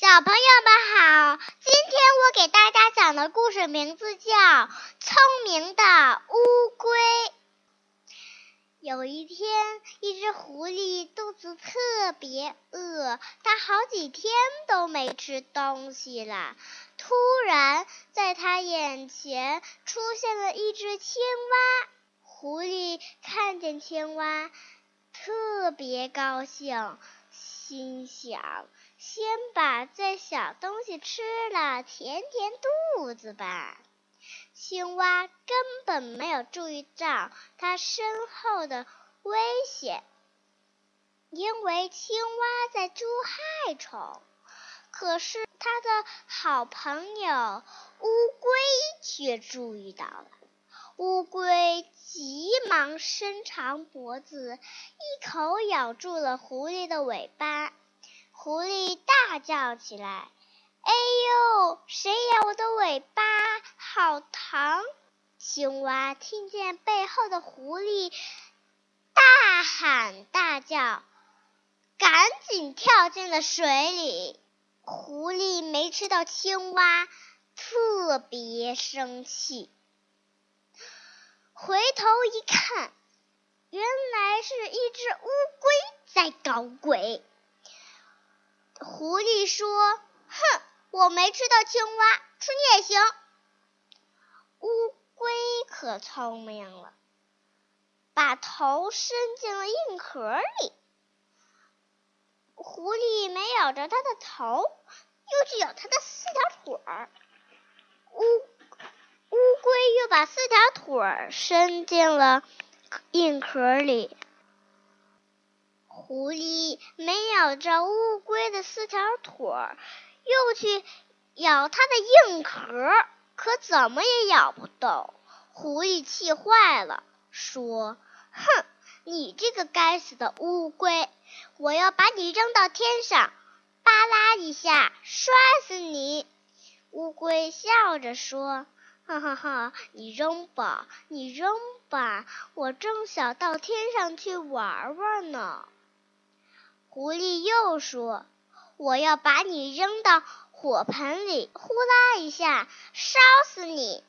小朋友们好，今天我给大家讲的故事名字叫《聪明的乌龟》。有一天，一只狐狸肚子特别饿，它好几天都没吃东西了。突然，在它眼前出现了一只青蛙。狐狸看见青蛙，特别高兴。心想：先把这小东西吃了，填填肚子吧。青蛙根本没有注意到它身后的危险，因为青蛙在捉害虫。可是它的好朋友乌龟却注意到了。乌龟急忙伸长脖子，一口咬住了狐狸的尾巴。狐狸大叫起来：“哎呦，谁咬我的尾巴？好疼！”青蛙听见背后的狐狸大喊大叫，赶紧跳进了水里。狐狸没吃到青蛙，特别生气。回头一看，原来是一只乌龟在搞鬼。狐狸说：“哼，我没吃到青蛙，吃你也行。”乌龟可聪明了，把头伸进了硬壳里。狐狸没咬着它的头，又去咬它的四条腿儿。乌。乌龟又把四条腿儿伸进了硬壳里。狐狸没咬着乌龟的四条腿儿，又去咬它的硬壳，可怎么也咬不动。狐狸气坏了，说：“哼，你这个该死的乌龟，我要把你扔到天上，吧啦一下摔死你！”乌龟笑着说。哈哈哈！你扔吧，你扔吧，我正想到天上去玩玩呢。狐狸又说：“我要把你扔到火盆里，呼啦一下烧死你。”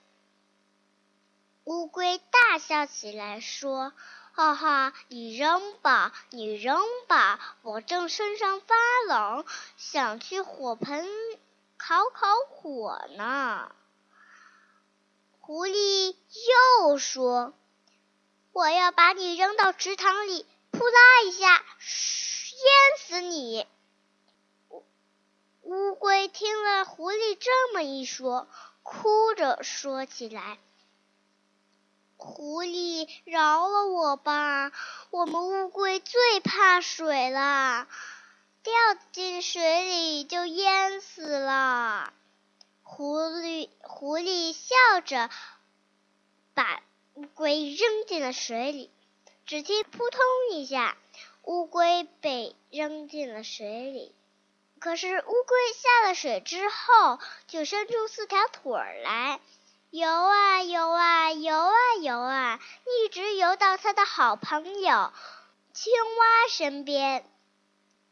乌龟大笑起来说：“哈哈，你扔吧，你扔吧，我正身上发冷，想去火盆烤烤火呢。”狐狸又说：“我要把你扔到池塘里，扑啦一，死你。”乌龟听了狐狸这么一说，哭着说起来：“狐狸，饶了我吧！我们乌龟最怕水了，掉进水里就淹死了。”狐狸狐狸笑着把乌龟扔进了水里，只听扑通一下，乌龟被扔进了水里。可是乌龟下了水之后，就伸出四条腿来，游啊游啊游啊游啊，一直游到它的好朋友青蛙身边。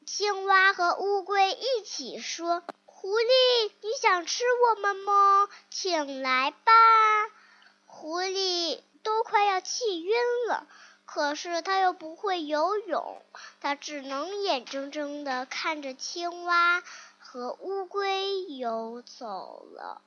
青蛙和乌龟一起说。狐狸，你想吃我们吗？请来吧！狐狸都快要气晕了，可是他又不会游泳，他只能眼睁睁的看着青蛙和乌龟游走了。